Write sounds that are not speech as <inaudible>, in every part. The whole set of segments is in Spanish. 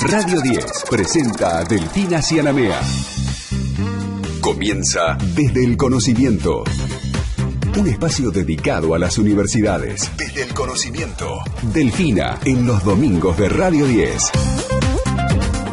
Radio 10 presenta a Delfina Cianamea. Comienza desde el conocimiento. Un espacio dedicado a las universidades. Desde el conocimiento. Delfina en los domingos de Radio 10.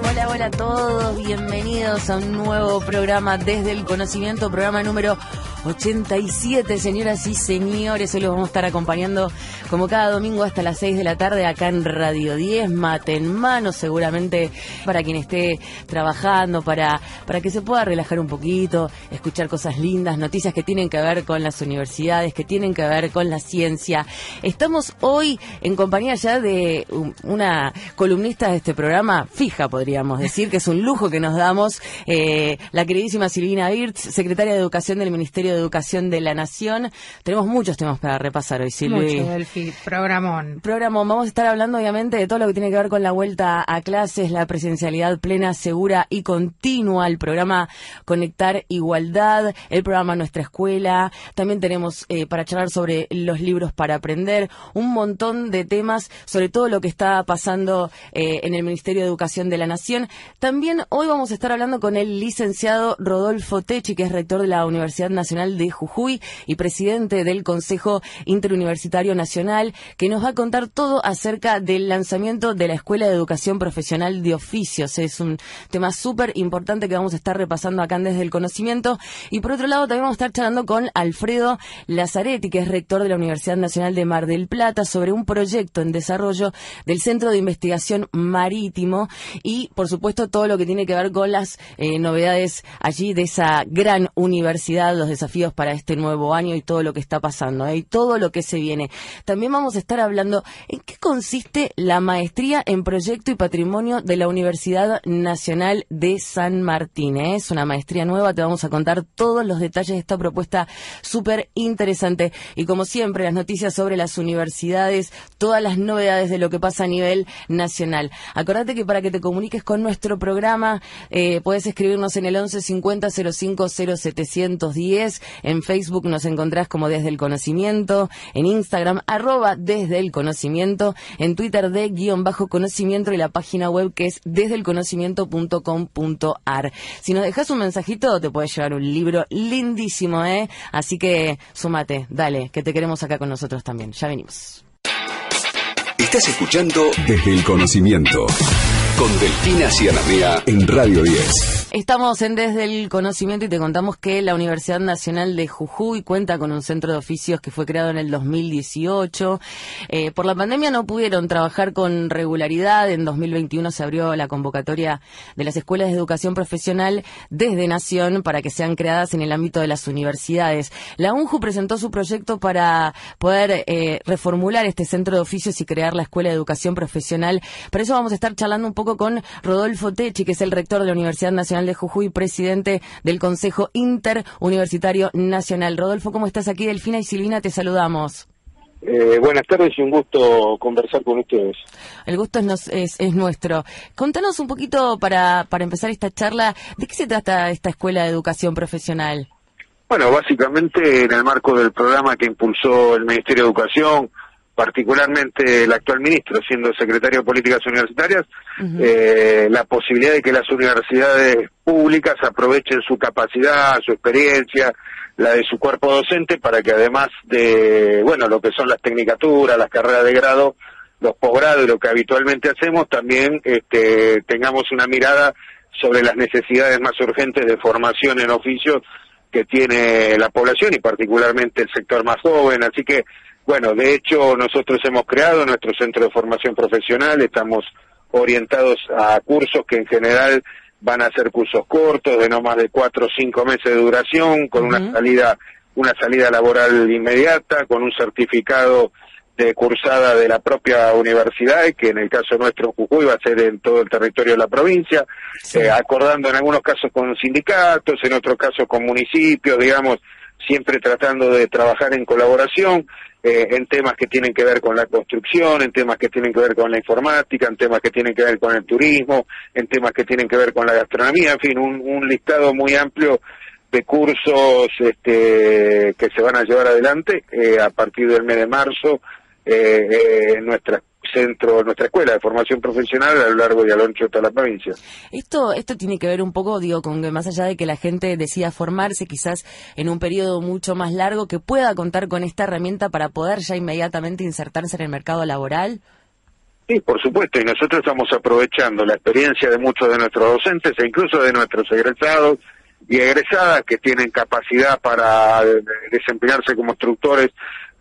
Hola, hola a todos, bienvenidos a un nuevo programa desde el conocimiento, programa número 87, señoras y señores. Hoy los vamos a estar acompañando como cada domingo hasta las 6 de la tarde acá en Radio 10, mate en mano, seguramente para quien esté trabajando, para, para que se pueda relajar un poquito, escuchar cosas lindas, noticias que tienen que ver con las universidades, que tienen que ver con la ciencia. Estamos hoy en compañía ya de una columnista de este programa, fija podríamos decir, que es un lujo que nos damos, eh, la queridísima Silvina Birz, secretaria de Educación del Ministerio de Educación de la Nación. Tenemos muchos temas para repasar hoy, Silvi. Mucho, Delfi. Programón. Programón. Vamos a estar hablando, obviamente, de todo lo que tiene que ver con la vuelta a clases, la presencialidad plena, segura y continua, el programa Conectar Igualdad, el programa Nuestra Escuela. También tenemos eh, para charlar sobre los libros para aprender, un montón de temas sobre todo lo que está pasando eh, en el Ministerio de Educación de la Nación. También hoy vamos a estar hablando con el licenciado Rodolfo Techi, que es rector de la Universidad Nacional de Jujuy y presidente del Consejo Interuniversitario Nacional, que nos va a contar todo acerca del lanzamiento de la Escuela de Educación Profesional de Oficios. Es un tema súper importante que vamos a estar repasando acá desde el conocimiento. Y por otro lado, también vamos a estar charlando con Alfredo Lazaretti, que es rector de la Universidad Nacional de Mar del Plata, sobre un proyecto en desarrollo del Centro de Investigación Marítimo y, por supuesto, todo lo que tiene que ver con las eh, novedades allí de esa gran universidad, los desafíos para este nuevo año y todo lo que está pasando ¿eh? y todo lo que se viene. También vamos a estar hablando en qué consiste la maestría en proyecto y patrimonio de la Universidad Nacional de San Martín. ¿eh? Es una maestría nueva, te vamos a contar todos los detalles de esta propuesta súper interesante. Y como siempre, las noticias sobre las universidades, todas las novedades de lo que pasa a nivel nacional. Acordate que para que te comuniques con nuestro programa, eh, puedes escribirnos en el 11 50 05 0710 en Facebook nos encontrás como Desde el Conocimiento, en Instagram arroba Desde el Conocimiento, en Twitter de guion bajo conocimiento y la página web que es desdelconocimiento.com.ar. Si nos dejas un mensajito te puedes llevar un libro lindísimo, ¿eh? Así que súmate, dale, que te queremos acá con nosotros también. Ya venimos. Estás escuchando Desde el Conocimiento con Delfina Cianamea en Radio 10. Estamos en Desde el Conocimiento y te contamos que la Universidad Nacional de Jujuy cuenta con un centro de oficios que fue creado en el 2018. Eh, por la pandemia no pudieron trabajar con regularidad. En 2021 se abrió la convocatoria de las escuelas de educación profesional desde Nación para que sean creadas en el ámbito de las universidades. La UNJU presentó su proyecto para poder eh, reformular este centro de oficios y crear la Escuela de Educación Profesional. Por eso vamos a estar charlando un poco con Rodolfo Techi, que es el rector de la Universidad Nacional de Jujuy, presidente del Consejo Interuniversitario Nacional. Rodolfo, ¿cómo estás aquí? Delfina y Silvina, te saludamos. Eh, buenas tardes y un gusto conversar con ustedes. El gusto es, es, nuestro. Contanos un poquito para, para empezar esta charla, ¿de qué se trata esta Escuela de Educación Profesional? Bueno, básicamente en el marco del programa que impulsó el Ministerio de Educación, particularmente el actual ministro, siendo secretario de Políticas Universitarias, eh, la posibilidad de que las universidades públicas aprovechen su capacidad, su experiencia, la de su cuerpo docente, para que además de, bueno, lo que son las tecnicaturas, las carreras de grado, los posgrados y lo que habitualmente hacemos, también este, tengamos una mirada sobre las necesidades más urgentes de formación en oficios que tiene la población y particularmente el sector más joven. Así que bueno, de hecho nosotros hemos creado nuestro centro de formación profesional, estamos orientados a cursos que en general van a ser cursos cortos, de no más de cuatro o cinco meses de duración, con una salida una salida laboral inmediata, con un certificado de cursada de la propia universidad, que en el caso nuestro Jujuy va a ser en todo el territorio de la provincia, eh, acordando en algunos casos con sindicatos, en otros casos con municipios, digamos, siempre tratando de trabajar en colaboración. Eh, en temas que tienen que ver con la construcción, en temas que tienen que ver con la informática, en temas que tienen que ver con el turismo, en temas que tienen que ver con la gastronomía, en fin, un, listado muy amplio de cursos este, que se van a llevar adelante eh, a partir del mes de marzo eh, en nuestra centro, nuestra escuela de formación profesional a lo largo y a lo ancho de toda la provincia. Esto, esto tiene que ver un poco, digo, con que más allá de que la gente decida formarse quizás en un periodo mucho más largo, que pueda contar con esta herramienta para poder ya inmediatamente insertarse en el mercado laboral. Sí, por supuesto, y nosotros estamos aprovechando la experiencia de muchos de nuestros docentes e incluso de nuestros egresados y egresadas que tienen capacidad para desempeñarse como instructores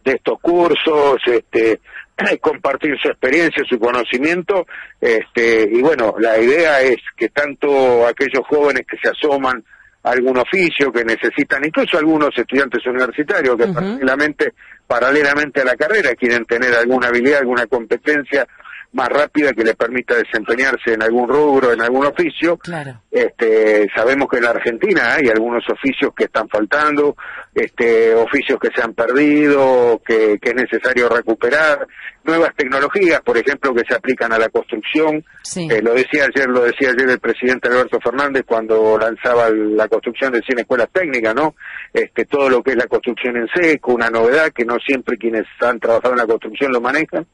de estos cursos, este, <clears throat> compartir su experiencia, su conocimiento, este, y bueno, la idea es que tanto aquellos jóvenes que se asoman a algún oficio, que necesitan, incluso algunos estudiantes universitarios que paralelamente, paralelamente a la carrera quieren tener alguna habilidad, alguna competencia más rápida que le permita desempeñarse en algún rubro, en algún oficio. Claro. Este, sabemos que en la Argentina hay algunos oficios que están faltando, este, oficios que se han perdido, que, que es necesario recuperar, nuevas tecnologías, por ejemplo, que se aplican a la construcción. Eh, lo decía ayer, lo decía ayer el presidente Alberto Fernández cuando lanzaba la construcción de 100 escuelas técnicas, ¿no? Este, todo lo que es la construcción en seco, una novedad que no siempre quienes han trabajado en la construcción lo manejan,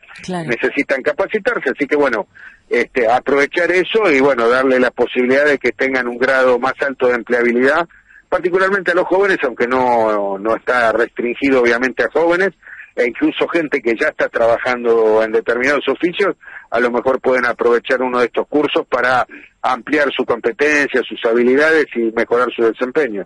necesitan capacitarse, así que bueno, este, aprovechar eso y bueno, darle la posibilidad de que tengan un grado más alto de empleabilidad, particularmente a los jóvenes, aunque no, no está restringido obviamente a jóvenes, e incluso gente que ya está trabajando en determinados oficios, a lo mejor pueden aprovechar uno de estos cursos para ampliar su competencia, sus habilidades y mejorar su desempeño.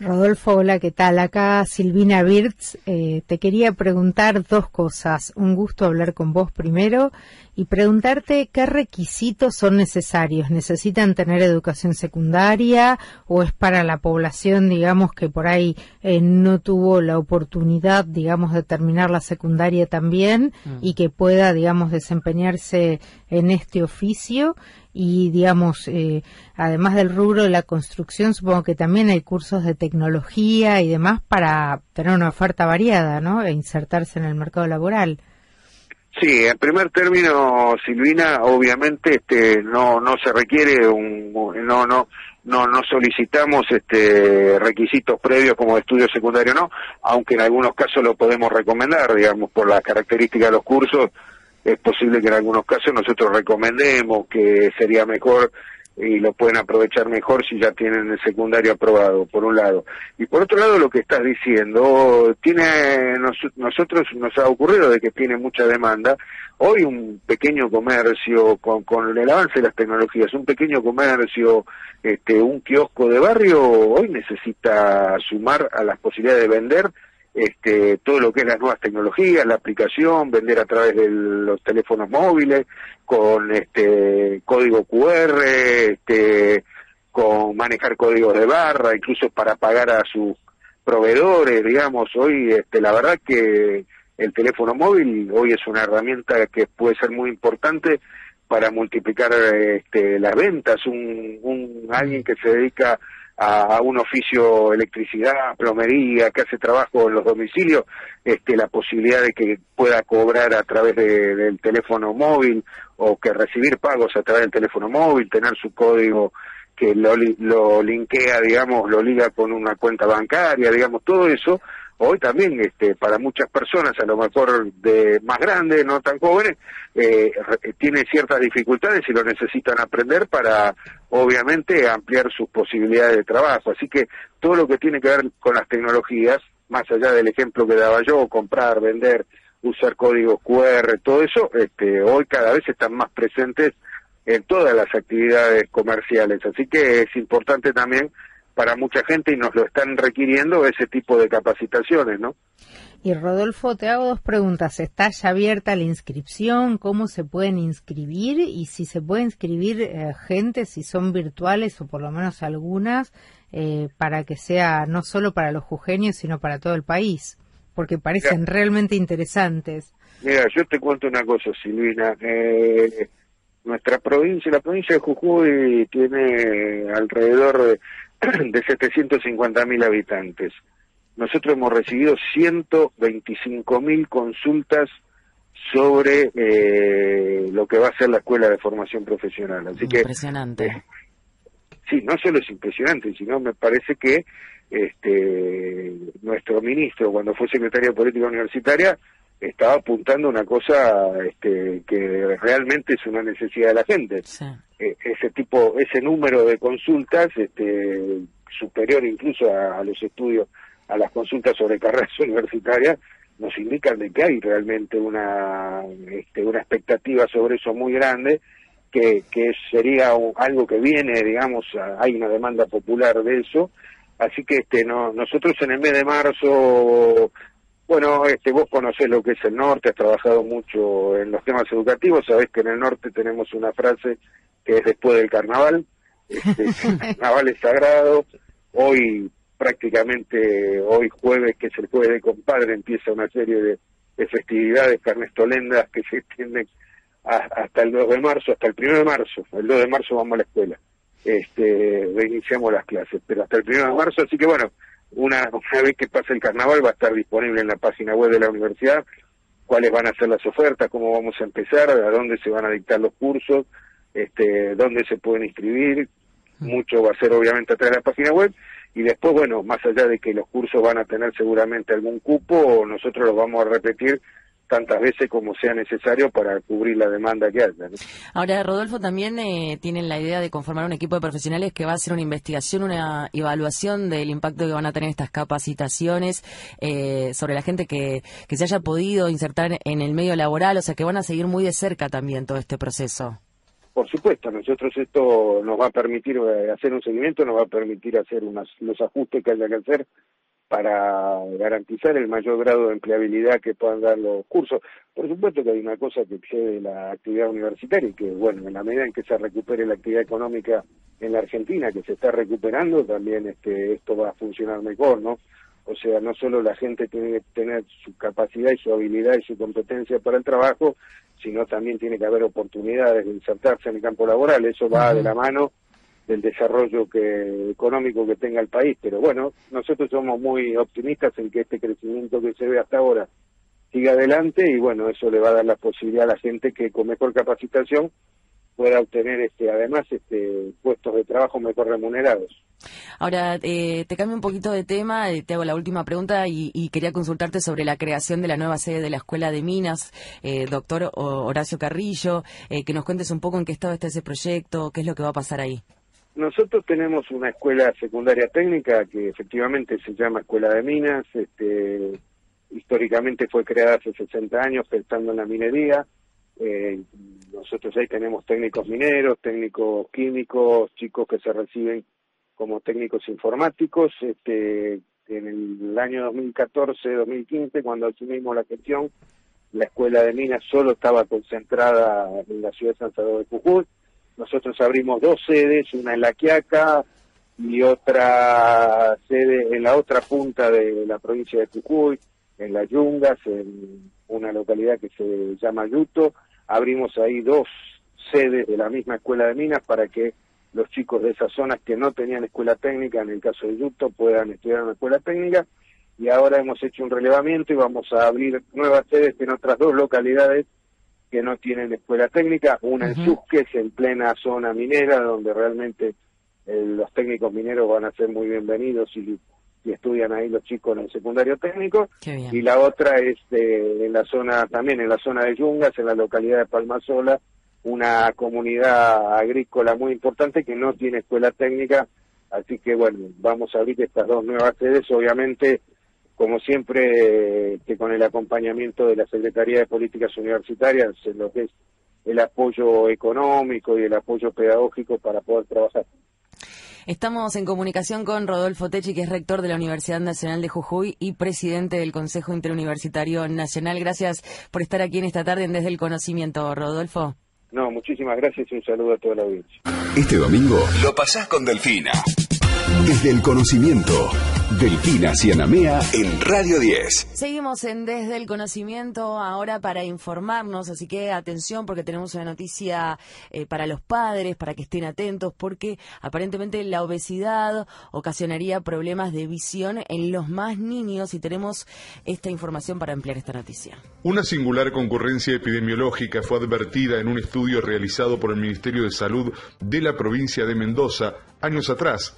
Rodolfo, hola, ¿qué tal? Acá Silvina Birz. Eh, te quería preguntar dos cosas. Un gusto hablar con vos primero y preguntarte qué requisitos son necesarios. ¿Necesitan tener educación secundaria o es para la población, digamos, que por ahí eh, no tuvo la oportunidad, digamos, de terminar la secundaria también mm. y que pueda, digamos, desempeñarse en este oficio? Y digamos eh, además del rubro de la construcción supongo que también hay cursos de tecnología y demás para tener una oferta variada no e insertarse en el mercado laboral. Sí en primer término Silvina obviamente este no no se requiere un no no no no solicitamos este requisitos previos como estudio secundario no aunque en algunos casos lo podemos recomendar digamos por las características de los cursos es posible que en algunos casos nosotros recomendemos que sería mejor y lo pueden aprovechar mejor si ya tienen el secundario aprobado, por un lado. Y por otro lado, lo que estás diciendo, tiene nosotros nos ha ocurrido de que tiene mucha demanda. Hoy un pequeño comercio, con, con el avance de las tecnologías, un pequeño comercio, este, un kiosco de barrio, hoy necesita sumar a las posibilidades de vender este, todo lo que es las nuevas tecnologías, la aplicación, vender a través de los teléfonos móviles, con este código QR, este, con manejar códigos de barra, incluso para pagar a sus proveedores, digamos, hoy este, la verdad que el teléfono móvil hoy es una herramienta que puede ser muy importante para multiplicar este, las ventas, un, un alguien que se dedica a, un oficio electricidad, plomería, que hace trabajo en los domicilios, este, la posibilidad de que pueda cobrar a través del teléfono móvil o que recibir pagos a través del teléfono móvil, tener su código que lo, lo linkea, digamos, lo liga con una cuenta bancaria, digamos, todo eso hoy también este, para muchas personas, a lo mejor de más grandes, no tan jóvenes, eh, tiene ciertas dificultades y lo necesitan aprender para, obviamente, ampliar sus posibilidades de trabajo. Así que todo lo que tiene que ver con las tecnologías, más allá del ejemplo que daba yo, comprar, vender, usar códigos QR, todo eso, este, hoy cada vez están más presentes en todas las actividades comerciales. Así que es importante también para mucha gente y nos lo están requiriendo ese tipo de capacitaciones, ¿no? Y Rodolfo, te hago dos preguntas. ¿Está ya abierta la inscripción? ¿Cómo se pueden inscribir? Y si se puede inscribir eh, gente, si son virtuales o por lo menos algunas, eh, para que sea no solo para los jujeños, sino para todo el país, porque parecen realmente interesantes. Mira, yo te cuento una cosa, Silvina. Eh, nuestra provincia, la provincia de Jujuy tiene alrededor de de 750 mil habitantes. Nosotros hemos recibido 125 mil consultas sobre eh, lo que va a ser la escuela de formación profesional. Así impresionante. que, eh, sí, no solo es impresionante, sino me parece que este nuestro ministro, cuando fue secretario de política universitaria, estaba apuntando una cosa este, que realmente es una necesidad de la gente. E, ese tipo, ese número de consultas, este, superior incluso a, los estudios, a las consultas sobre carreras <laughs> universitarias, nos indican de que hay realmente una, este, una expectativa sobre eso muy grande, que, que sería algo que viene, digamos, hay una demanda popular de eso, así que este, no, nosotros en el mes de marzo bueno, este, vos conocés lo que es el norte, has trabajado mucho en los temas educativos, sabés que en el norte tenemos una frase que es después del carnaval, este, el <laughs> carnaval es sagrado, hoy prácticamente, hoy jueves, que es el jueves de compadre, empieza una serie de, festividades carnestolendas que se extienden hasta el 2 de marzo, hasta el 1 de marzo, el 2 de marzo vamos a la escuela, este, reiniciamos las clases, pero hasta el 1 de marzo, así que bueno, una, vez que pase el carnaval va a estar disponible en la página web de la universidad cuáles van a ser las ofertas, cómo vamos a empezar, a dónde se van a dictar los cursos, este, dónde se pueden inscribir, mucho va a ser obviamente a través de la página web y después, bueno, más allá de que los cursos van a tener seguramente algún cupo, nosotros los vamos a repetir tantas veces como sea necesario para cubrir la demanda que haya. Ahora, Rodolfo, también eh, tienen la idea de conformar un equipo de profesionales que va a hacer una investigación, una evaluación del impacto que van a tener estas capacitaciones eh, sobre la gente que, que se haya podido insertar en el medio laboral, o sea, que van a seguir muy de cerca también todo este proceso. Por supuesto, nosotros esto nos va a permitir eh, hacer un seguimiento, nos va a permitir hacer unas, los ajustes que haya que hacer para garantizar el mayor grado de empleabilidad que puedan dar los cursos. Por supuesto que hay una cosa que excede la actividad universitaria y que, bueno, en la medida en que se recupere la actividad económica en la Argentina, que se está recuperando, también este, esto va a funcionar mejor, ¿no? O sea, no solo la gente tiene que tener su capacidad y su habilidad y su competencia para el trabajo, sino también tiene que haber oportunidades de insertarse en el campo laboral. Eso va de la mano del desarrollo que, económico que tenga el país. Pero bueno, nosotros somos muy optimistas en que este crecimiento que se ve hasta ahora siga adelante y bueno, eso le va a dar la posibilidad a la gente que con mejor capacitación pueda obtener este además este puestos de trabajo mejor remunerados. Ahora, eh, te cambio un poquito de tema, eh, te hago la última pregunta y, quería consultarte sobre la creación de la nueva sede de la Escuela de Minas, eh, doctor Horacio Carrillo, que nos cuentes un poco en qué estado está ese proyecto, qué es lo que va a pasar ahí. Nosotros tenemos una escuela secundaria técnica que efectivamente se llama Escuela de Minas, este, históricamente fue creada hace 60 años pensando en la minería. Eh, nosotros ahí tenemos técnicos mineros, técnicos químicos, chicos que se reciben como técnicos informáticos. Este, en el año 2014-2015, cuando asumimos la gestión, la escuela de minas solo estaba concentrada en la ciudad de San Salvador de Jujuy nosotros abrimos dos sedes, una en La Quiaca y otra sede en la otra punta de la provincia de Jujuy, en Las Yungas, en una localidad que se llama Yuto. Abrimos ahí dos sedes de la misma escuela de minas para que los chicos de esas zonas que no tenían escuela técnica, en el caso de Yuto, puedan estudiar una escuela técnica. Y ahora hemos hecho un relevamiento y vamos a abrir nuevas sedes en otras dos localidades que no tienen escuela técnica, una en Susques, en plena zona minera, donde realmente eh, los técnicos mineros van a ser muy bienvenidos y, estudian ahí los chicos en el secundario técnico, y la otra es en la zona, también en la zona de Yungas, en la localidad de Palmasola, una comunidad agrícola muy importante que no tiene escuela técnica, así que bueno, vamos a abrir estas dos nuevas sedes, obviamente como siempre, que con el acompañamiento de la Secretaría de Políticas Universitarias, en lo que es el apoyo económico y el apoyo pedagógico para poder trabajar. Estamos en comunicación con Rodolfo Techi, que es rector de la Universidad Nacional de Jujuy y presidente del Consejo Interuniversitario Nacional. Gracias por estar aquí en esta tarde en Desde el Conocimiento, Rodolfo. No, muchísimas gracias y un saludo a toda la audiencia. Este domingo lo pasás con Delfina. Desde el conocimiento, Delfina Cianamea en Radio 10. Seguimos en Desde el Conocimiento ahora para informarnos, así que atención porque tenemos una noticia eh, para los padres, para que estén atentos, porque aparentemente la obesidad ocasionaría problemas de visión en los más niños y tenemos esta información para ampliar esta noticia. Una singular concurrencia epidemiológica fue advertida en un estudio realizado por el Ministerio de Salud de la provincia de Mendoza años atrás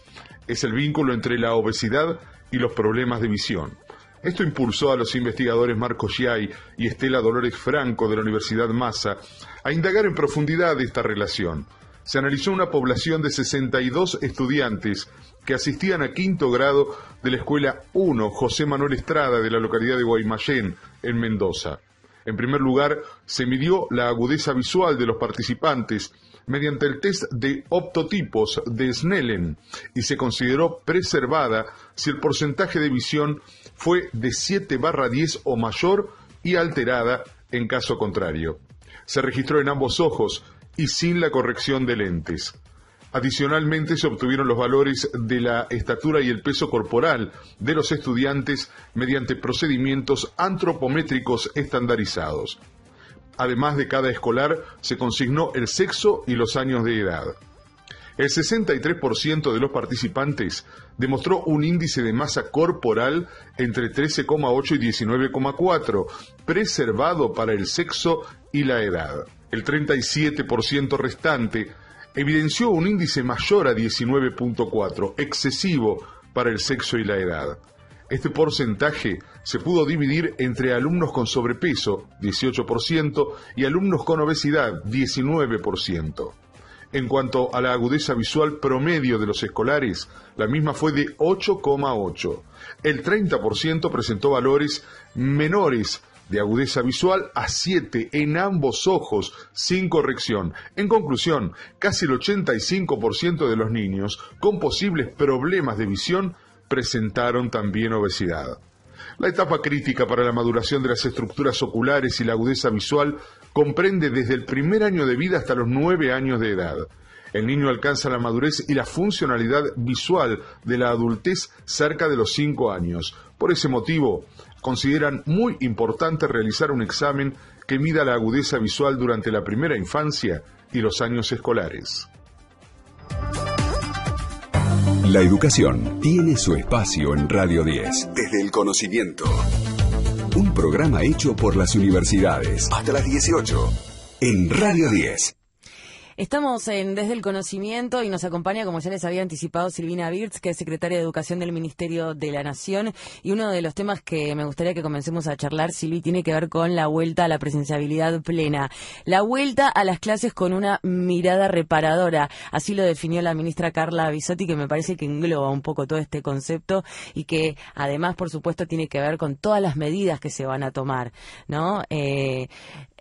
es el vínculo entre la obesidad y los problemas de visión. Esto impulsó a los investigadores Marco Giai y Estela Dolores Franco de la Universidad Massa a indagar en profundidad esta relación. Se analizó una población de 62 estudiantes que asistían a quinto grado de la Escuela 1 José Manuel Estrada de la localidad de Guaymallén, en Mendoza. En primer lugar, se midió la agudeza visual de los participantes mediante el test de optotipos de Snellen y se consideró preservada si el porcentaje de visión fue de 7 barra 10 o mayor y alterada en caso contrario. Se registró en ambos ojos y sin la corrección de lentes. Adicionalmente se obtuvieron los valores de la estatura y el peso corporal de los estudiantes mediante procedimientos antropométricos estandarizados. Además de cada escolar, se consignó el sexo y los años de edad. El 63% de los participantes demostró un índice de masa corporal entre 13,8 y 19,4, preservado para el sexo y la edad. El 37% restante evidenció un índice mayor a 19.4, excesivo para el sexo y la edad. Este porcentaje se pudo dividir entre alumnos con sobrepeso, 18%, y alumnos con obesidad, 19%. En cuanto a la agudeza visual promedio de los escolares, la misma fue de 8,8. El 30% presentó valores menores de agudeza visual a 7 en ambos ojos, sin corrección. En conclusión, casi el 85% de los niños con posibles problemas de visión presentaron también obesidad. La etapa crítica para la maduración de las estructuras oculares y la agudeza visual comprende desde el primer año de vida hasta los nueve años de edad. El niño alcanza la madurez y la funcionalidad visual de la adultez cerca de los cinco años. Por ese motivo, consideran muy importante realizar un examen que mida la agudeza visual durante la primera infancia y los años escolares. La educación tiene su espacio en Radio 10. Desde el conocimiento. Un programa hecho por las universidades. Hasta las 18. En Radio 10. Estamos en Desde el Conocimiento y nos acompaña, como ya les había anticipado, Silvina Birz, que es secretaria de Educación del Ministerio de la Nación. Y uno de los temas que me gustaría que comencemos a charlar, Silvi, tiene que ver con la vuelta a la presenciabilidad plena. La vuelta a las clases con una mirada reparadora. Así lo definió la ministra Carla Bisotti, que me parece que engloba un poco todo este concepto y que además, por supuesto, tiene que ver con todas las medidas que se van a tomar, ¿no? Eh,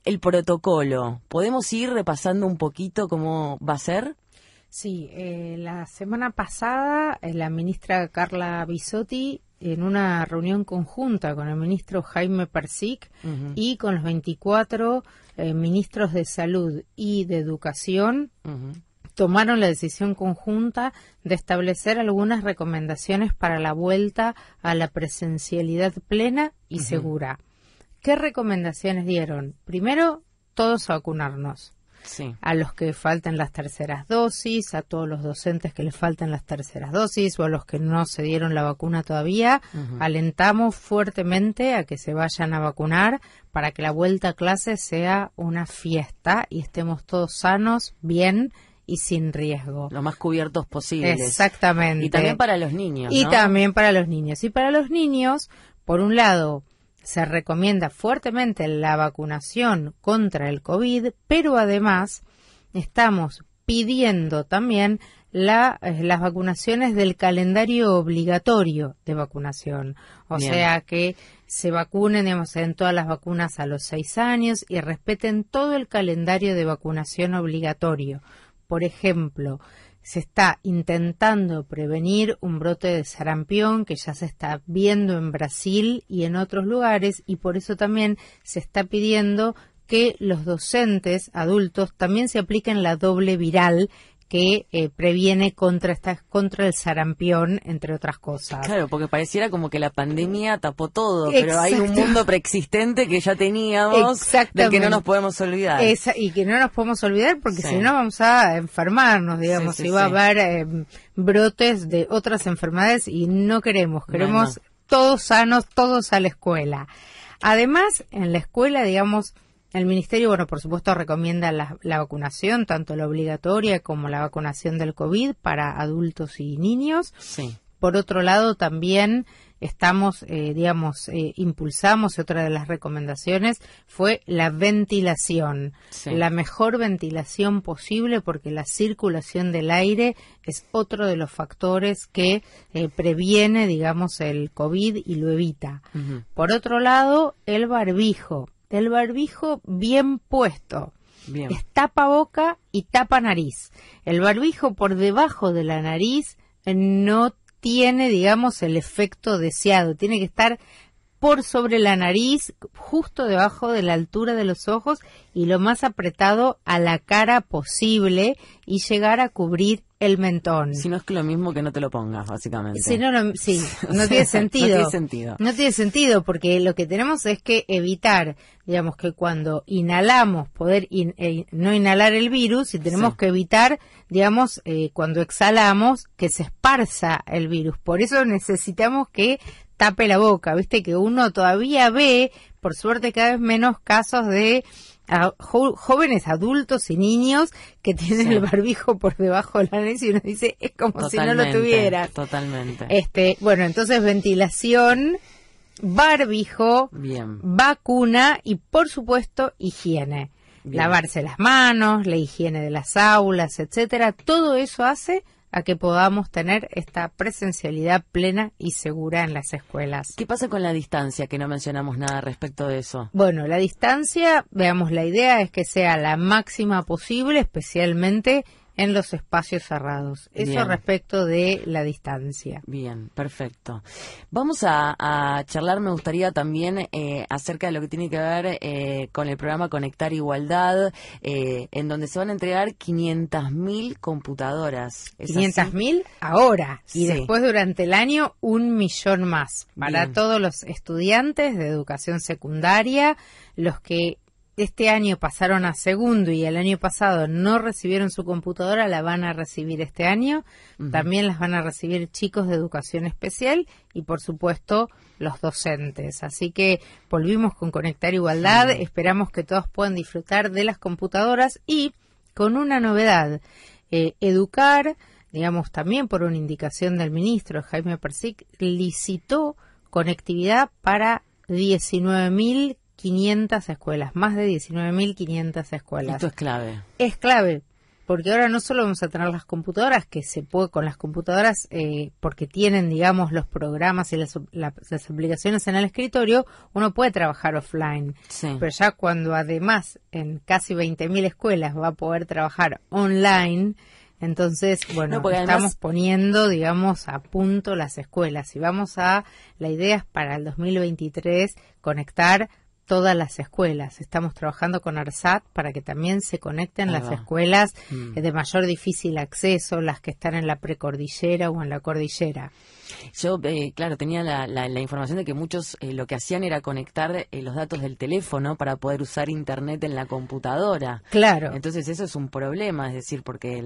el protocolo. ¿Podemos ir repasando un poquito cómo va a ser? Sí, eh, la semana pasada eh, la ministra Carla Bisotti en una reunión conjunta con el ministro Jaime Persic y con los 24 eh, ministros de salud y de educación tomaron la decisión conjunta de establecer algunas recomendaciones para la vuelta a la presencialidad plena y segura. ¿Qué recomendaciones dieron? Primero, todos a vacunarnos. Sí. A los que falten las terceras dosis, a todos los docentes que les falten las terceras dosis o a los que no se dieron la vacuna todavía, alentamos fuertemente a que se vayan a vacunar para que la vuelta a clase sea una fiesta y estemos todos sanos, bien y sin riesgo. Lo más cubiertos posibles. Exactamente. Y también para los niños. Y también para los niños. Y para los niños, por un lado, se recomienda fuertemente la vacunación contra el COVID, pero además estamos pidiendo también la, eh, las vacunaciones del calendario obligatorio de vacunación. O sea, que se vacunen, digamos, en todas las vacunas a los seis años y respeten todo el calendario de vacunación obligatorio. Por ejemplo, se está intentando prevenir un brote de sarampión que ya se está viendo en Brasil y en otros lugares y por eso también se está pidiendo que los docentes adultos también se apliquen la doble viral que eh, previene contra esta, contra el sarampión, entre otras cosas. Claro, porque pareciera como que la pandemia tapó todo, pero hay un mundo preexistente que ya teníamos, del que no nos podemos olvidar. y que no nos podemos olvidar porque si no vamos a enfermarnos, digamos, y va a haber eh, brotes de otras enfermedades y no queremos, queremos todos sanos, todos a la escuela. Además, en la escuela, digamos, el Ministerio, bueno, por supuesto, recomienda la, vacunación, tanto la obligatoria como la vacunación del COVID para adultos y niños. Sí. por otro lado, también estamos, eh, digamos, eh, impulsamos, otra de las recomendaciones fue la ventilación, la mejor ventilación posible porque la circulación del aire es otro de los factores que eh, previene, digamos, el COVID y lo evita. Por otro lado, el barbijo, el barbijo bien puesto. Es tapa boca y tapa nariz. El barbijo por debajo de la nariz no tiene, digamos, el efecto deseado. Tiene que estar por sobre la nariz, justo debajo de la altura de los ojos y lo más apretado a la cara posible y llegar a cubrir el mentón. Si no es que lo mismo que no te lo pongas, básicamente. Si no, no sí, <laughs> no tiene sentido. no tiene sentido. No tiene sentido porque lo que tenemos es que evitar, digamos, que cuando inhalamos poder eh, no inhalar el virus y tenemos que evitar, digamos, eh, cuando exhalamos que se esparza el virus. Por eso necesitamos que tape la boca, viste que uno todavía ve, por suerte cada vez menos casos de jóvenes adultos y niños que tienen el barbijo por debajo de la nariz y uno dice es como si no lo tuviera. Totalmente. Este, bueno, entonces ventilación, barbijo, vacuna y por supuesto higiene. Lavarse las manos, la higiene de las aulas, etcétera, todo eso hace a que podamos tener esta presencialidad plena y segura en las escuelas. ¿Qué pasa con la distancia? Que no mencionamos nada respecto de eso. Bueno, la distancia, veamos, la idea es que sea la máxima posible, especialmente en los espacios cerrados. Eso respecto de la distancia. Bien, perfecto. Vamos a, charlar, me gustaría también eh, acerca de lo que tiene que ver eh, con el programa Conectar Igualdad, eh, en donde se van a entregar 500.000 computadoras. 500.000 ahora y después durante el año un millón más para todos los estudiantes de educación secundaria, los que este año pasaron a segundo y el año pasado no recibieron su computadora, la van a recibir este año. También las van a recibir chicos de educación especial y, por supuesto, los docentes. Así que volvimos con Conectar Igualdad. Esperamos que todos puedan disfrutar de las computadoras y con una novedad, eh, educar, digamos, también por una indicación del ministro Jaime Persic, licitó conectividad para 19.000 500 escuelas, más de 19.500 escuelas. Esto es clave. Es clave, porque ahora no solo vamos a tener las computadoras, que se puede con las computadoras, eh, porque tienen, digamos, los programas y las, aplicaciones en el escritorio, uno puede trabajar offline. Pero ya cuando además en casi 20.000 escuelas va a poder trabajar online, entonces, bueno, estamos poniendo, digamos, a punto las escuelas y vamos a, la idea es para el 2023 conectar todas las escuelas. Estamos trabajando con ARSAT para que también se conecten las escuelas mm. de mayor difícil acceso, las que están en la precordillera o en la cordillera. Yo, eh, claro, tenía la, información de que muchos eh, lo que hacían era conectar eh, los datos del teléfono para poder usar Internet en la computadora. Claro. Entonces eso es un problema, es decir, porque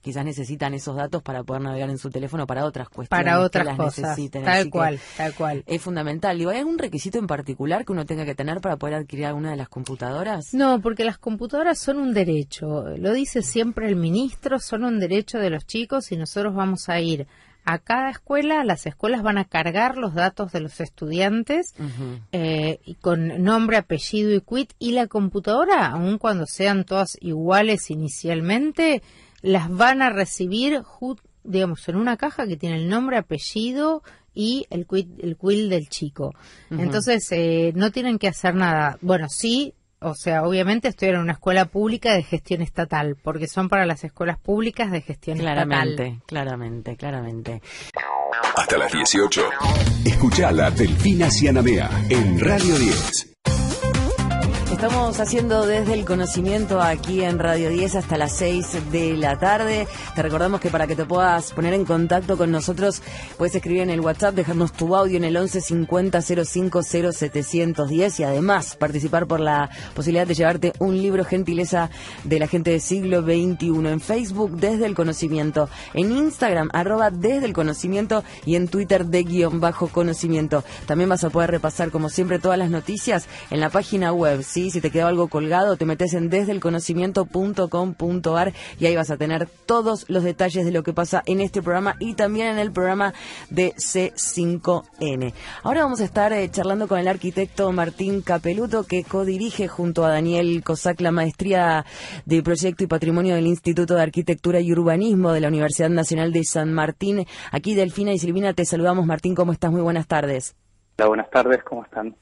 quizás necesitan esos datos para poder navegar en su teléfono para otras cuestiones. Para otras cosas. Tal cual, tal cual. Es fundamental. ¿hay algún requisito en particular que uno tenga que tener para poder adquirir alguna de las computadoras? No, porque las computadoras son un derecho. Lo dice siempre el ministro, son un derecho de los chicos y nosotros vamos a ir a cada escuela, las escuelas van a cargar los datos de los estudiantes eh, con nombre, apellido y quit y la computadora, aun cuando sean todas iguales inicialmente, las van a recibir digamos en una caja que tiene el nombre, apellido y el quit, el quill del chico. Entonces eh, no tienen que hacer nada. Bueno, sí o sea, obviamente estoy en una escuela pública de gestión estatal, porque son para las escuelas públicas de gestión estatal. Claramente, claramente, claramente. Hasta las 18. Escucha la Delfina Cianamea en Radio 10. Estamos haciendo desde el conocimiento aquí en Radio 10 hasta las 6 de la tarde. Te recordamos que para que te puedas poner en contacto con nosotros, puedes escribir en el WhatsApp, dejarnos tu audio en el 11 50 05 0710 y además participar por la posibilidad de llevarte un libro gentileza de la gente del siglo XXI en Facebook desde el conocimiento, en Instagram arroba desde el conocimiento y en Twitter de guion bajo conocimiento. También vas a poder repasar como siempre todas las noticias en la página web si te quedó algo colgado, te metes en desdelconocimiento.com.ar y ahí vas a tener todos los detalles de lo que pasa en este programa y también en el programa de C5N. Ahora vamos a estar eh, charlando con el arquitecto Martín Capeluto, que codirige junto a Daniel Cosac la maestría de Proyecto y Patrimonio del Instituto de Arquitectura y Urbanismo de la Universidad Nacional de San Martín. Aquí Delfina y Silvina te saludamos. Martín, ¿cómo estás? Muy buenas tardes. Buenas tardes, ¿cómo están?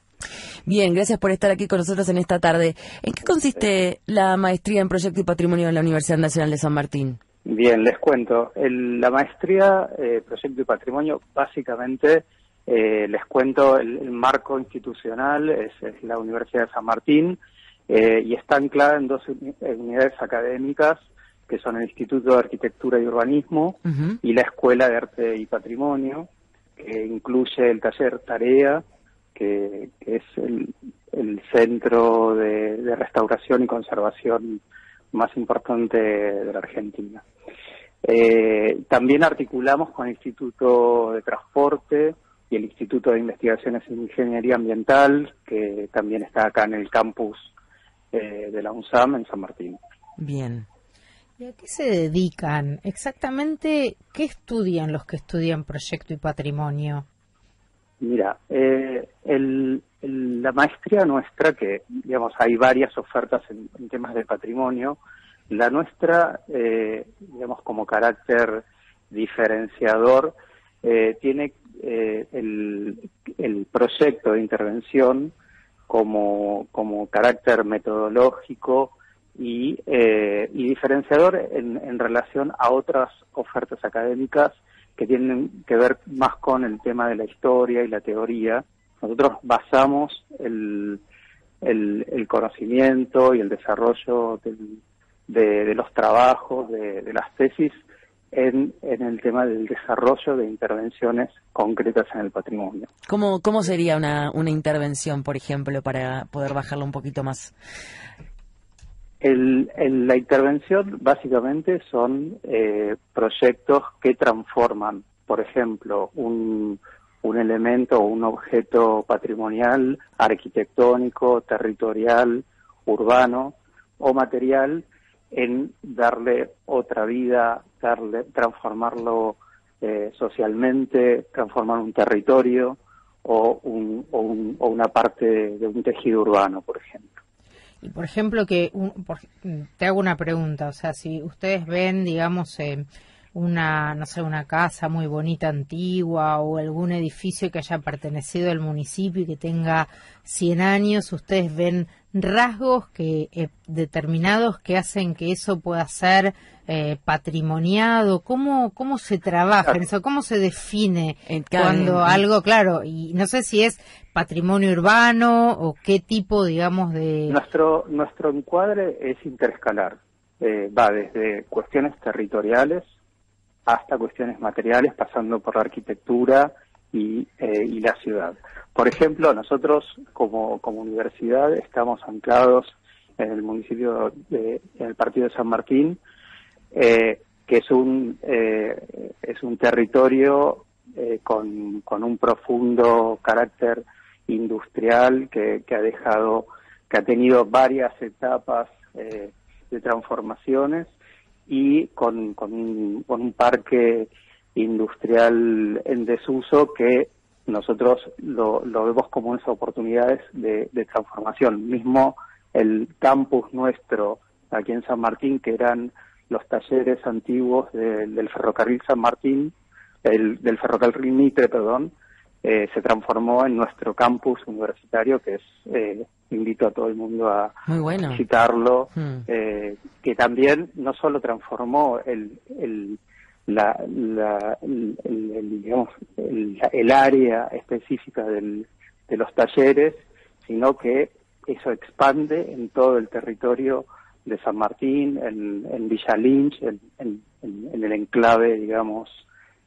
Bien, gracias por estar aquí con nosotros en esta tarde. ¿En qué consiste la maestría en Proyecto y Patrimonio de la Universidad Nacional de San Martín? Bien, les cuento. la maestría eh, Proyecto y Patrimonio, básicamente, eh, les cuento el, marco institucional, es, la Universidad de San Martín, eh, y está anclada en dos unidades académicas, que son el Instituto de Arquitectura y Urbanismo y la Escuela de Arte y Patrimonio, que incluye el taller Tarea, que, es el, centro de, restauración y conservación más importante de la Argentina. Eh, también articulamos con el Instituto de Transporte y el Instituto de Investigaciones en Ingeniería Ambiental, que también está acá en el campus eh, de la UNSAM en San Martín. Bien. ¿Y a qué se dedican? Exactamente, ¿qué estudian los que estudian proyecto y patrimonio? Mira, eh, la maestría nuestra, que digamos hay varias ofertas en, temas de patrimonio, la nuestra, eh, digamos como carácter diferenciador, eh, tiene el, proyecto de intervención como, como carácter metodológico y, diferenciador en relación a otras ofertas académicas que tienen que ver más con el tema de la historia y la teoría. Nosotros basamos el, el, conocimiento y el desarrollo de, los trabajos, de, las tesis, en, en, el tema del desarrollo de intervenciones concretas en el patrimonio. ¿Cómo, cómo sería una, una intervención, por ejemplo, para poder bajarlo un poquito más? El, la intervención básicamente son eh, proyectos que transforman, por ejemplo, un, un elemento o un objeto patrimonial, arquitectónico, territorial, urbano o material en darle otra vida, darle, transformarlo eh, socialmente, transformar un territorio o, un, o, un, o una parte de un tejido urbano, por ejemplo. Y por ejemplo, que te hago una pregunta, o sea, si ustedes ven, digamos, eh, una, no sé, una casa muy bonita antigua o algún edificio que haya pertenecido al municipio y que tenga 100 años, ustedes ven rasgos que eh, determinados que hacen que eso pueda ser eh, patrimoniado? ¿Cómo, ¿Cómo se trabaja en eso? ¿Cómo se define cuando algo, claro, y no sé si es patrimonio urbano o qué tipo, digamos, de... Nuestro, nuestro encuadre es interescalar. Eh, va desde cuestiones territoriales hasta cuestiones materiales, pasando por la arquitectura y, eh, y la ciudad. Por ejemplo, nosotros como, como universidad estamos anclados en el municipio de, en el partido de San Martín, eh, que es un, eh, es un territorio eh, con, con, un profundo carácter industrial que, que, ha dejado, que ha tenido varias etapas de transformaciones y con, con, un, con un parque industrial en desuso que nosotros lo, lo vemos como unas oportunidades de, de, transformación. Mismo el campus nuestro aquí en San Martín, que eran los talleres antiguos del ferrocarril San Martín, el, del ferrocarril Mitre, perdón, eh, se transformó en nuestro campus universitario, que es, eh, invito a todo el mundo a visitarlo, hmm. eh, que también no solo transformó el, el, la, la, el, digamos, el, área específica del, de los talleres, sino que eso expande en todo el territorio de San Martín, en, en Villa Lynch, en, en, el enclave, digamos,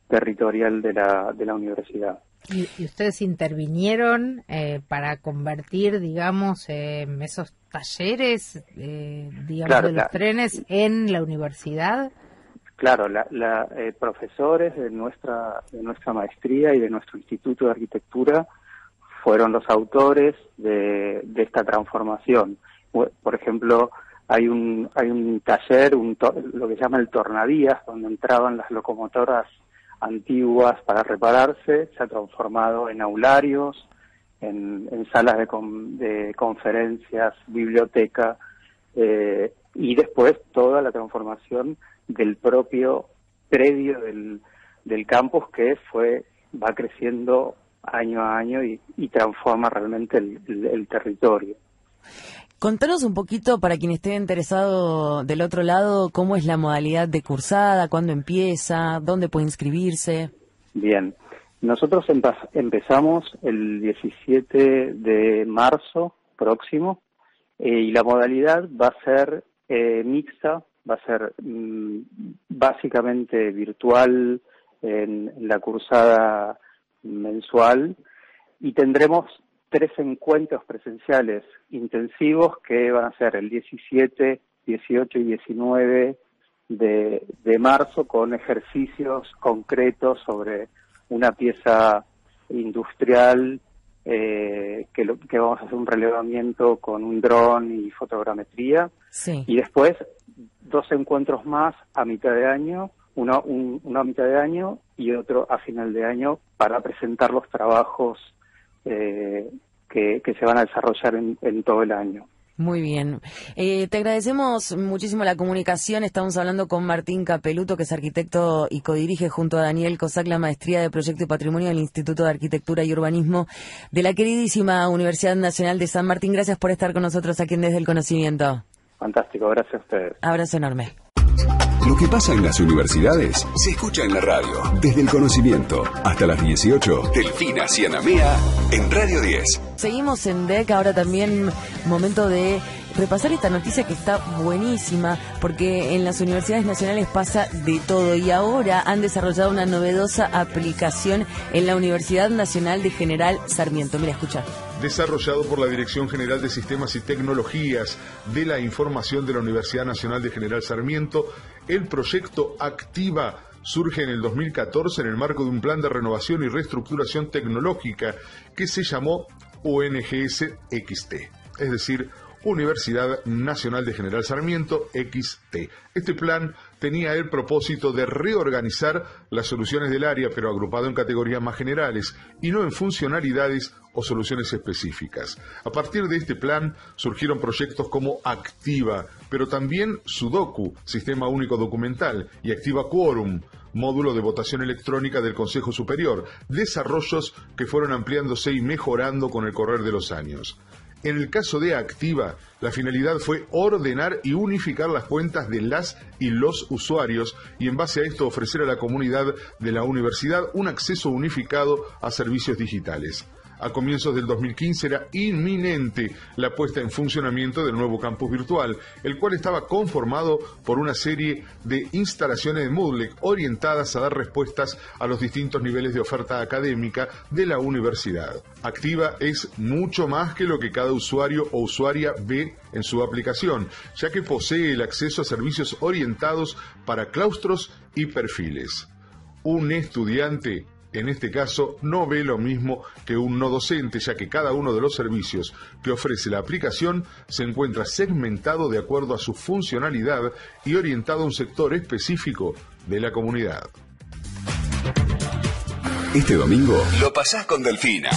territorial de la, de la universidad. ¿Y, ustedes intervinieron eh, para convertir, digamos, eh, esos talleres, eh, digamos, de los trenes en la universidad? Claro, la, la profesores de nuestra, de nuestra maestría y de nuestro Instituto de Arquitectura fueron los autores de, esta transformación. Por ejemplo, hay un, hay un taller, un lo que llama el tornadías, donde entraban las locomotoras antiguas para repararse, se ha transformado en aularios, en, salas de, de, conferencias, biblioteca, eh, y después toda la transformación del propio predio del, del campus que fue va creciendo año a año y, transforma realmente el, territorio. Contanos un poquito, para quien esté interesado del otro lado, cómo es la modalidad de cursada, cuándo empieza, dónde puede inscribirse. Bien, nosotros empezamos el 17 de marzo próximo eh, y la modalidad va a ser eh, mixta, va a ser mm, básicamente virtual en la cursada mensual y tendremos tres encuentros presenciales intensivos que van a ser el 17, 18 y 19 de, de marzo con ejercicios concretos sobre una pieza industrial eh, que, que vamos a hacer un relevamiento con un dron y fotogrametría. Y después dos encuentros más a mitad de año, uno, a mitad de año y otro a final de año para presentar los trabajos eh, que, se van a desarrollar en todo el año. Muy bien. Eh, te agradecemos muchísimo la comunicación. Estamos hablando con Martín Capeluto, que es arquitecto y codirige junto a Daniel Cosac la maestría de Proyecto y Patrimonio del Instituto de Arquitectura y Urbanismo de la queridísima Universidad Nacional de San Martín. Gracias por estar con nosotros aquí en Desde el Conocimiento. Fantástico, gracias a ustedes. Abrazo enorme. Lo que pasa en las universidades se escucha en la radio. Desde el conocimiento hasta las 18. Delfina Cianamea en Radio 10. Seguimos en DEC, ahora también momento de repasar esta noticia que está buenísima, porque en las universidades nacionales pasa de todo y ahora han desarrollado una novedosa aplicación en la Universidad Nacional de General Sarmiento. Mira, escucha desarrollado por la Dirección General de Sistemas y Tecnologías de la Información de la Universidad Nacional de General Sarmiento, el proyecto Activa surge en el 2014 en el marco de un plan de renovación y reestructuración tecnológica que se llamó UNGS XT, es decir, Universidad Nacional de General Sarmiento, XT. Este plan tenía el propósito de reorganizar las soluciones del área, pero agrupado en categorías más generales y no en funcionalidades o soluciones específicas. A partir de este plan surgieron proyectos como Activa, pero también Sudoku, Sistema Único Documental, y Activa Quorum, módulo de votación electrónica del Consejo Superior, desarrollos que fueron ampliándose y mejorando con el correr de los años. En el caso de Activa, la finalidad fue ordenar y unificar las cuentas de las y los usuarios y en base a esto ofrecer a la comunidad de la universidad un acceso unificado a servicios digitales a comienzos del 2015 era inminente la puesta en funcionamiento del nuevo campus virtual, el cual estaba conformado por una serie de instalaciones de Moodle orientadas a dar respuestas a los distintos niveles de oferta académica de la universidad. Activa es mucho más que lo que cada usuario o usuaria ve en su aplicación, ya que posee el acceso a servicios orientados para claustros y perfiles. Un estudiante en este caso no ve lo mismo que un no docente, ya que cada uno de los servicios que ofrece la aplicación se encuentra segmentado de acuerdo a su funcionalidad y orientado a un sector específico de la comunidad. Este domingo lo pasás con Delfina.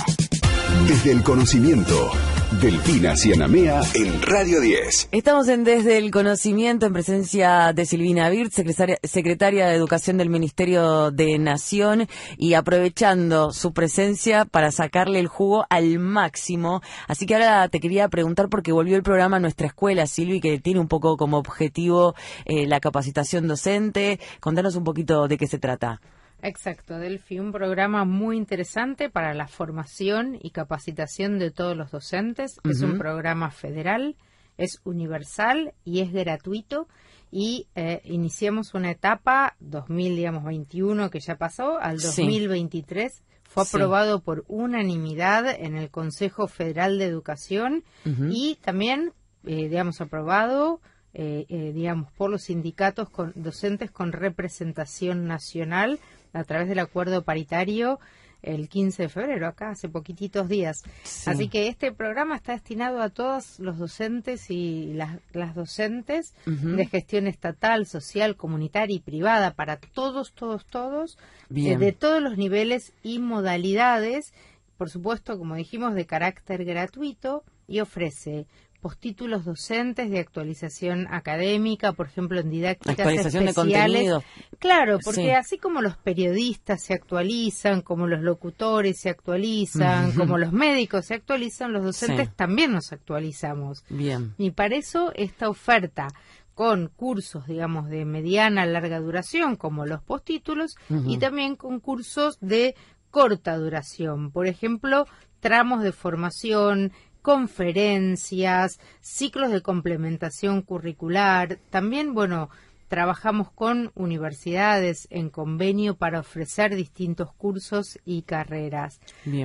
Desde el conocimiento Delfina Cianamea en Radio 10. Estamos en Desde el Conocimiento en presencia de Silvina Birt, secretaria, de Educación del Ministerio de Nación, y aprovechando su presencia para sacarle el jugo al máximo. Así que ahora te quería preguntar, porque volvió el programa a nuestra escuela, Silvi, que tiene un poco como objetivo eh, la capacitación docente. Contanos un poquito de qué se trata. Exacto, Delphi, un programa muy interesante para la formación y capacitación de todos los docentes. Es un programa federal, es universal y es gratuito. Y eh, iniciamos una etapa 2021 que ya pasó al 2023. Fue aprobado por unanimidad en el Consejo Federal de Educación y también, eh, digamos, aprobado eh, eh, digamos, por los sindicatos con, docentes con representación nacional a través del acuerdo paritario el 15 de febrero, acá hace poquititos días. Así que este programa está destinado a todos los docentes y las, las docentes de gestión estatal, social, comunitaria y privada, para todos, todos, todos, eh, de todos los niveles y modalidades, por supuesto, como dijimos, de carácter gratuito y ofrece postítulos docentes de actualización académica, por ejemplo, en didácticas especiales. Claro, porque así como los periodistas se actualizan, como los locutores se actualizan, como los médicos se actualizan, los docentes también nos actualizamos. Bien. Y para eso esta oferta con cursos, digamos, de mediana, larga duración, como los postítulos, y también con cursos de corta duración. Por ejemplo, tramos de formación, conferencias, ciclos de complementación curricular. También, bueno, trabajamos con universidades en convenio para ofrecer distintos cursos y carreras.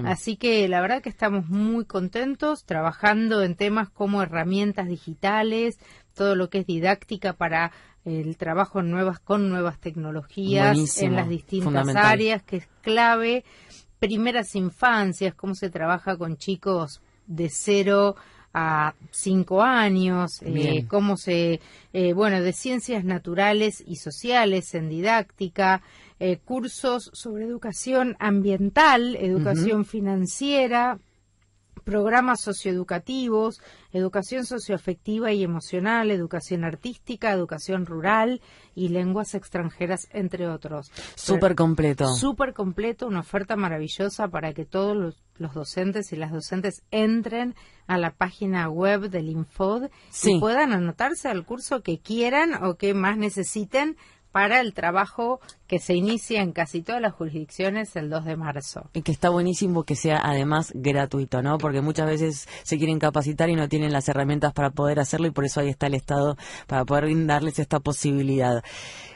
Así que la verdad que estamos muy contentos trabajando en temas como herramientas digitales, todo lo que es didáctica para el trabajo en nuevas con nuevas tecnologías en las distintas áreas que es clave primeras infancias cómo se trabaja con chicos de cero a cinco años, eh, cómo se, eh, bueno, de ciencias naturales y sociales en didáctica, eh, cursos sobre educación ambiental, educación financiera, programas socioeducativos, educación socioafectiva y emocional, educación artística, educación rural y lenguas extranjeras, entre otros. Súper completo. Súper completo, una oferta maravillosa para que todos los, docentes y las docentes entren a la página web del Infod y puedan anotarse al curso que quieran o que más necesiten para el trabajo que se inicia en casi todas las jurisdicciones el 2 de marzo. Y que está buenísimo que sea además gratuito, ¿no? Porque muchas veces se quieren capacitar y no tienen las herramientas para poder hacerlo y por eso ahí está el Estado para poder darles esta posibilidad.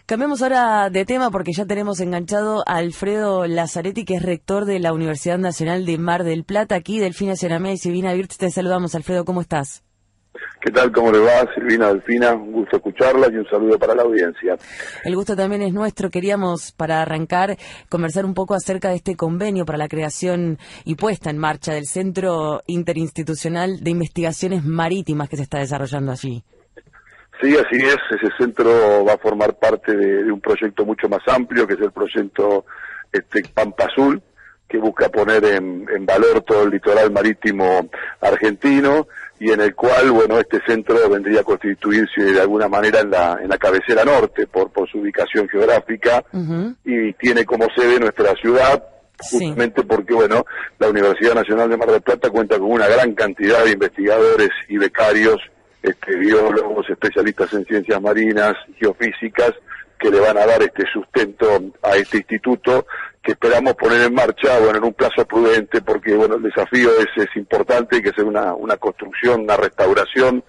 Cambiemos ahora de tema porque ya tenemos enganchado a Alfredo Lazzaretti, que es rector de la Universidad Nacional de Mar del Plata, aquí Delfina Cenamé y Silvina Virts. Te saludamos, Alfredo, ¿cómo estás? ¿Qué tal? ¿Cómo le va? Silvina Delfina, un gusto escucharla y un saludo para la audiencia. El gusto también es nuestro. Queríamos, para arrancar, conversar un poco acerca de este convenio para la creación y puesta en marcha del Centro Interinstitucional de Investigaciones Marítimas que se está desarrollando allí. Sí, así es. Ese centro va a formar parte de, un proyecto mucho más amplio, que es el proyecto este, Pampa Azul, que busca poner en, en valor todo el litoral marítimo argentino y en el cual, bueno, este centro vendría a constituirse de alguna manera en la, en la cabecera norte por, por su ubicación geográfica y tiene como sede nuestra ciudad, justamente porque, bueno, la Universidad Nacional de Mar del Plata cuenta con una gran cantidad de investigadores y becarios, este, biólogos, especialistas en ciencias marinas, geofísicas, que le van a dar este sustento a este instituto que esperamos poner en marcha, bueno, en un plazo prudente, porque, bueno, el desafío es, es importante, hay que hacer una, una construcción, una restauración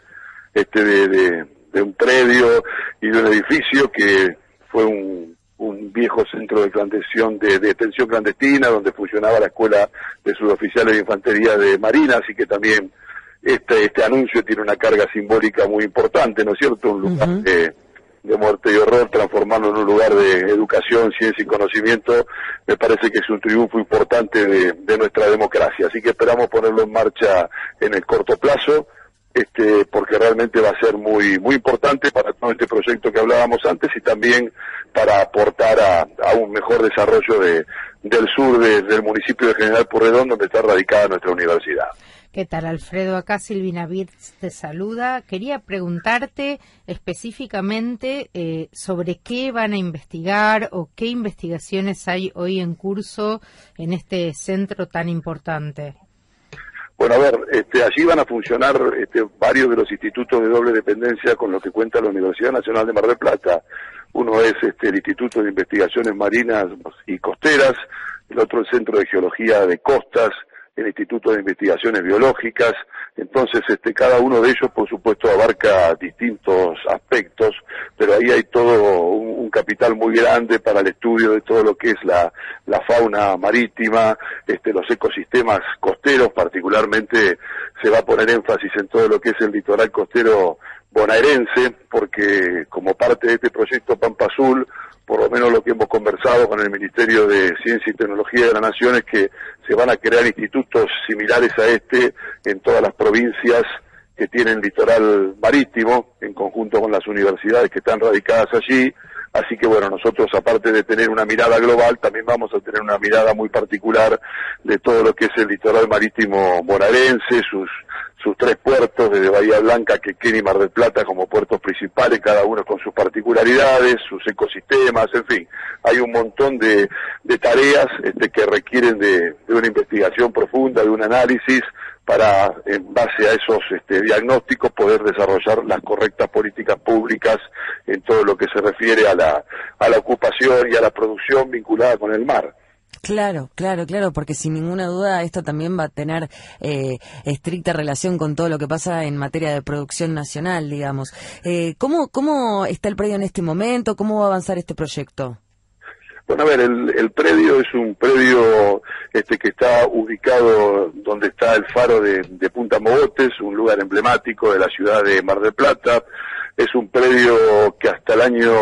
este de, de, un predio y de un edificio que fue un, un viejo centro de clandestinación, de, detención clandestina, donde funcionaba la escuela de suboficiales de infantería de Marina, así que también este, este anuncio tiene una carga simbólica muy importante, ¿no es cierto? Un lugar de muerte y horror, transformarlo en un lugar de educación, ciencia y conocimiento, me parece que es un triunfo importante de, nuestra democracia. Así que esperamos ponerlo en marcha en el corto plazo, este, porque realmente va a ser muy, muy importante para todo este proyecto que hablábamos antes y también para aportar a, un mejor desarrollo de, del sur del municipio de General Purredón, donde está radicada nuestra universidad. ¿Qué tal, Alfredo? Acá Silvina Birz te saluda. Quería preguntarte específicamente eh, sobre qué van a investigar o qué investigaciones hay hoy en curso en este centro tan importante. Bueno, a ver, este, allí van a funcionar este, varios de los institutos de doble dependencia con los que cuenta la Universidad Nacional de Mar del Plata. Uno es este, el Instituto de Investigaciones Marinas y Costeras, el otro el Centro de Geología de Costas, el Instituto de Investigaciones Biológicas. Entonces, este, cada uno de ellos, por supuesto, abarca distintos aspectos, pero ahí hay todo un, capital muy grande para el estudio de todo lo que es la, la fauna marítima, este, los ecosistemas costeros, particularmente se va a poner énfasis en todo lo que es el litoral costero bonaerense, porque como parte de este proyecto Pampa Azul, por lo menos lo que hemos conversado con el Ministerio de Ciencia y Tecnología de la Nación es que se van a crear institutos similares a este en todas las provincias que tienen litoral marítimo, en conjunto con las universidades que están radicadas allí. Así que bueno, nosotros aparte de tener una mirada global, también vamos a tener una mirada muy particular de todo lo que es el litoral marítimo bonaerense, sus sus tres puertos, desde Bahía Blanca, Quequén y Mar del Plata como puertos principales, cada uno con sus particularidades, sus ecosistemas, en fin, hay un montón de, tareas este, que requieren de, una investigación profunda, de un análisis, para, en base a esos este, diagnósticos, poder desarrollar las correctas políticas públicas en todo lo que se refiere a la, a la ocupación y a la producción vinculada con el mar. Claro, claro, claro, porque sin ninguna duda esto también va a tener eh, estricta relación con todo lo que pasa en materia de producción nacional, digamos. Eh, ¿cómo, ¿Cómo está el predio en este momento? ¿Cómo va a avanzar este proyecto? Bueno, a ver, el, predio es un predio este que está ubicado donde está el faro de, de Punta Mogotes, un lugar emblemático de la ciudad de Mar del Plata. Es un predio que hasta el año,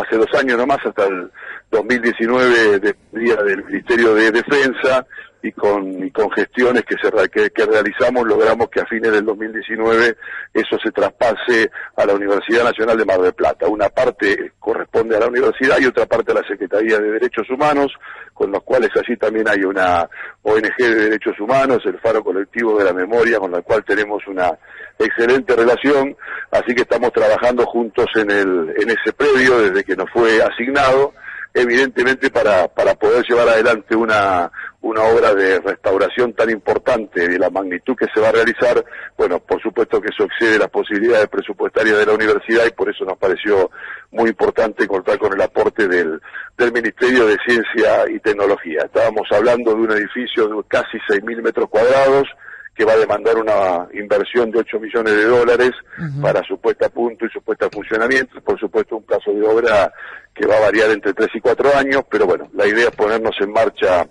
hace dos años nomás, hasta el 2019 de día del Ministerio de Defensa y con, gestiones que, se, que, realizamos logramos que a fines del 2019 eso se traspase a la Universidad Nacional de Mar del Plata. Una parte corresponde a la universidad y otra parte a la Secretaría de Derechos Humanos, con los cuales allí también hay una ONG de Derechos Humanos, el Faro Colectivo de la Memoria, con la cual tenemos una excelente relación, así que estamos trabajando juntos en, el, en ese predio desde que nos fue asignado evidentemente para, para poder llevar adelante una, una obra de restauración tan importante de la magnitud que se va a realizar, bueno, por supuesto que eso excede las posibilidades presupuestarias de la universidad y por eso nos pareció muy importante contar con el aporte del, del Ministerio de Ciencia y Tecnología. Estábamos hablando de un edificio de casi 6.000 metros cuadrados, que va a demandar una inversión de 8 millones de dólares para su puesta a punto y su puesta a funcionamiento. Por supuesto, un plazo de obra que va a variar entre 3 y 4 años, pero bueno, la idea es ponernos en marcha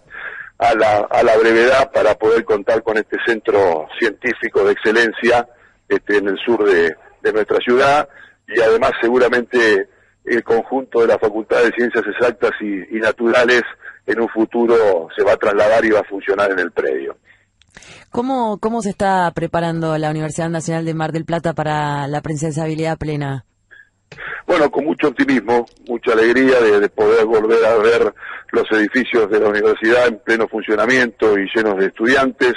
a la, a la brevedad para poder contar con este centro científico de excelencia este, en el sur de, nuestra ciudad y además seguramente el conjunto de la Facultad de Ciencias Exactas y Naturales en un futuro se va a trasladar y va a funcionar en el predio. ¿Cómo, ¿Cómo se está preparando la Universidad Nacional de Mar del Plata para la presenciabilidad plena? Bueno, con mucho optimismo, mucha alegría de, poder volver a ver los edificios de la universidad en pleno funcionamiento y llenos de estudiantes.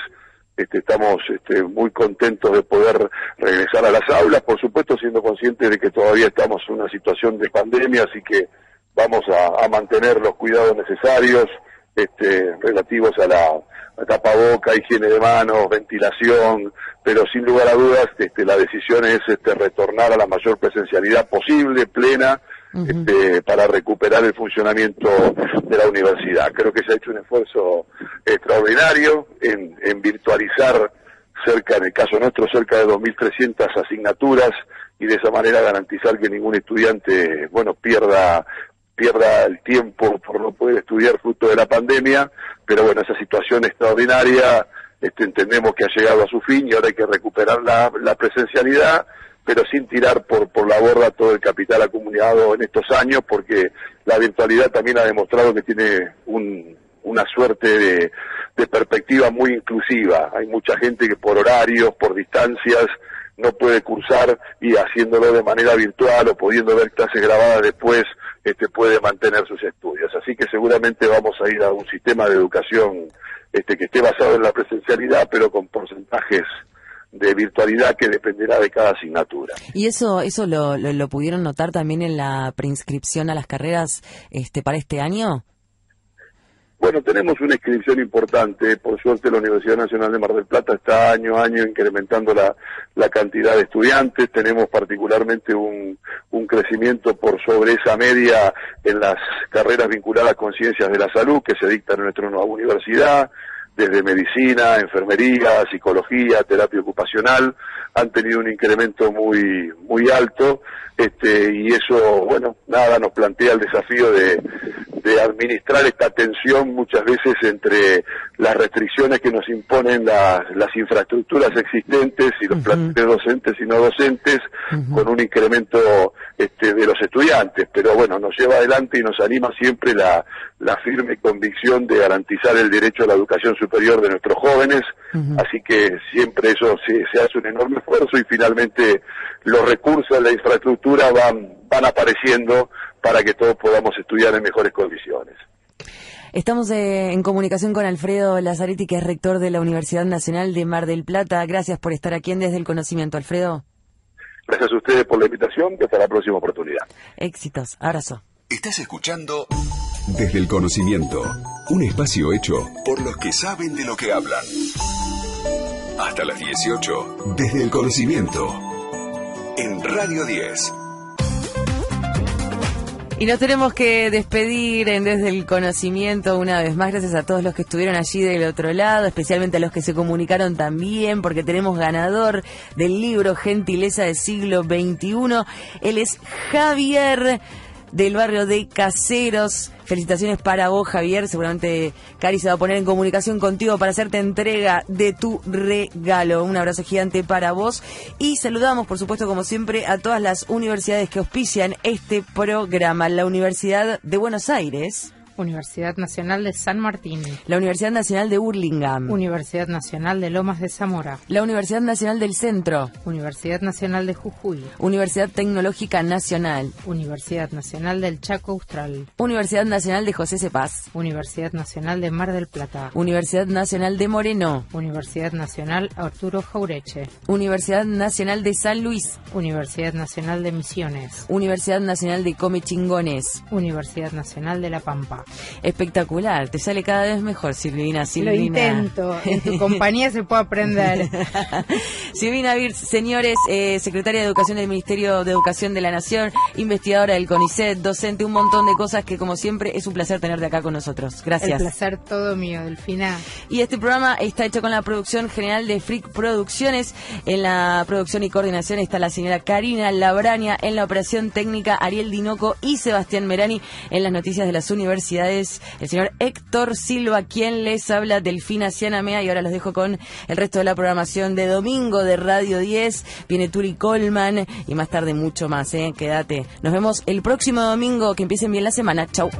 Este, estamos este, muy contentos de poder regresar a las aulas, por supuesto siendo conscientes de que todavía estamos en una situación de pandemia, así que vamos a, a mantener los cuidados necesarios este, relativos a la tapaboca, higiene de manos, ventilación, pero sin lugar a dudas este, la decisión es este, retornar a la mayor presencialidad posible, plena, este, para recuperar el funcionamiento de la universidad. Creo que se ha hecho un esfuerzo extraordinario en, en virtualizar cerca, en el caso nuestro, cerca de 2.300 asignaturas y de esa manera garantizar que ningún estudiante, bueno, pierda pierda el tiempo por no poder estudiar fruto de la pandemia, pero bueno, esa situación extraordinaria este, entendemos que ha llegado a su fin y ahora hay que recuperar la, presencialidad, pero sin tirar por, por la borda todo el capital acumulado en estos años, porque la virtualidad también ha demostrado que tiene una suerte de perspectiva muy inclusiva. Hay mucha gente que por horarios, por distancias, no puede cursar y haciéndolo de manera virtual o pudiendo ver clases grabadas después, este, puede mantener sus estudios. Así que seguramente vamos a ir a un sistema de educación este, que esté basado en la presencialidad, pero con porcentajes de virtualidad que dependerá de cada asignatura. ¿Y eso eso lo, lo, pudieron notar también en la preinscripción a las carreras este, para este año? Bueno, tenemos una inscripción importante. Por suerte, la Universidad Nacional de Mar del Plata está año a año incrementando la, cantidad de estudiantes. Tenemos particularmente un, crecimiento por sobre esa media en las carreras vinculadas con ciencias de la salud que se dictan en nuestra nueva universidad desde medicina, enfermería, psicología, terapia ocupacional, han tenido un incremento muy muy alto, este, y eso, bueno, nada, nos plantea el desafío de, de administrar esta tensión muchas veces entre las restricciones que nos imponen las infraestructuras existentes y los planes docentes y no docentes con un incremento este, de los estudiantes. Pero bueno, nos lleva adelante y nos anima siempre la, la firme convicción de garantizar el derecho a la educación superior de nuestros jóvenes. Así que siempre eso se, se hace un enorme esfuerzo y finalmente los recursos, la infraestructura van, van apareciendo para que todos podamos estudiar en mejores condiciones. Estamos eh, en comunicación con Alfredo Lazaretti, que es rector de la Universidad Nacional de Mar del Plata. Gracias por estar aquí en Desde el Conocimiento, Alfredo. Gracias a ustedes por la invitación y hasta la próxima oportunidad. Éxitos. Abrazo. Estás escuchando Desde el Conocimiento, un espacio hecho por los que saben de lo que hablan. Hasta las 18, Desde el Conocimiento, en Radio 10. Y nos tenemos que despedir en Desde el Conocimiento una vez más. Gracias a todos los que estuvieron allí del otro lado, especialmente a los que se comunicaron también, porque tenemos ganador del libro Gentileza del siglo XXI. Él es Javier del barrio de Caseros. Felicitaciones para vos, Javier. Seguramente Cari se va a poner en comunicación contigo para hacerte entrega de tu regalo. Un abrazo gigante para vos. Y saludamos, por supuesto, como siempre, a todas las universidades que auspician este programa. La Universidad de Buenos Aires. Universidad Nacional de San Martín. La Universidad Nacional de Burlingame. Universidad Nacional de Lomas de Zamora. La Universidad Nacional del Centro. Universidad Nacional de Jujuy. Universidad Tecnológica Nacional. Universidad Nacional del Chaco Austral. Universidad Nacional de José Cepaz. Universidad Nacional de Mar del Plata. Universidad Nacional de Moreno. Universidad Nacional Arturo Jaureche. Universidad Nacional de San Luis. Universidad Nacional de Misiones. Universidad Nacional de Comechingones. Universidad Nacional de La Pampa. Espectacular, te sale cada vez mejor, Silvina. Silvina. Lo intento, en tu <laughs> compañía se puede aprender. <laughs> Silvina Birz, señores, eh, secretaria de Educación del Ministerio de Educación de la Nación, investigadora del CONICET, docente, un montón de cosas que como siempre es un placer tenerte acá con nosotros. Gracias. El placer todo mío, Delfina. Y este programa está hecho con la producción general de Freak Producciones. En la producción y coordinación está la señora Karina Labraña, en la operación técnica Ariel Dinoco y Sebastián Merani, en las noticias de las universidades el señor Héctor Silva, quien les habla, Delfina Cianamea, y ahora los dejo con el resto de la programación de domingo de Radio 10. Viene Turi Colman y más tarde mucho más, ¿eh? Quédate. Nos vemos el próximo domingo, que empiecen bien la semana. Chau.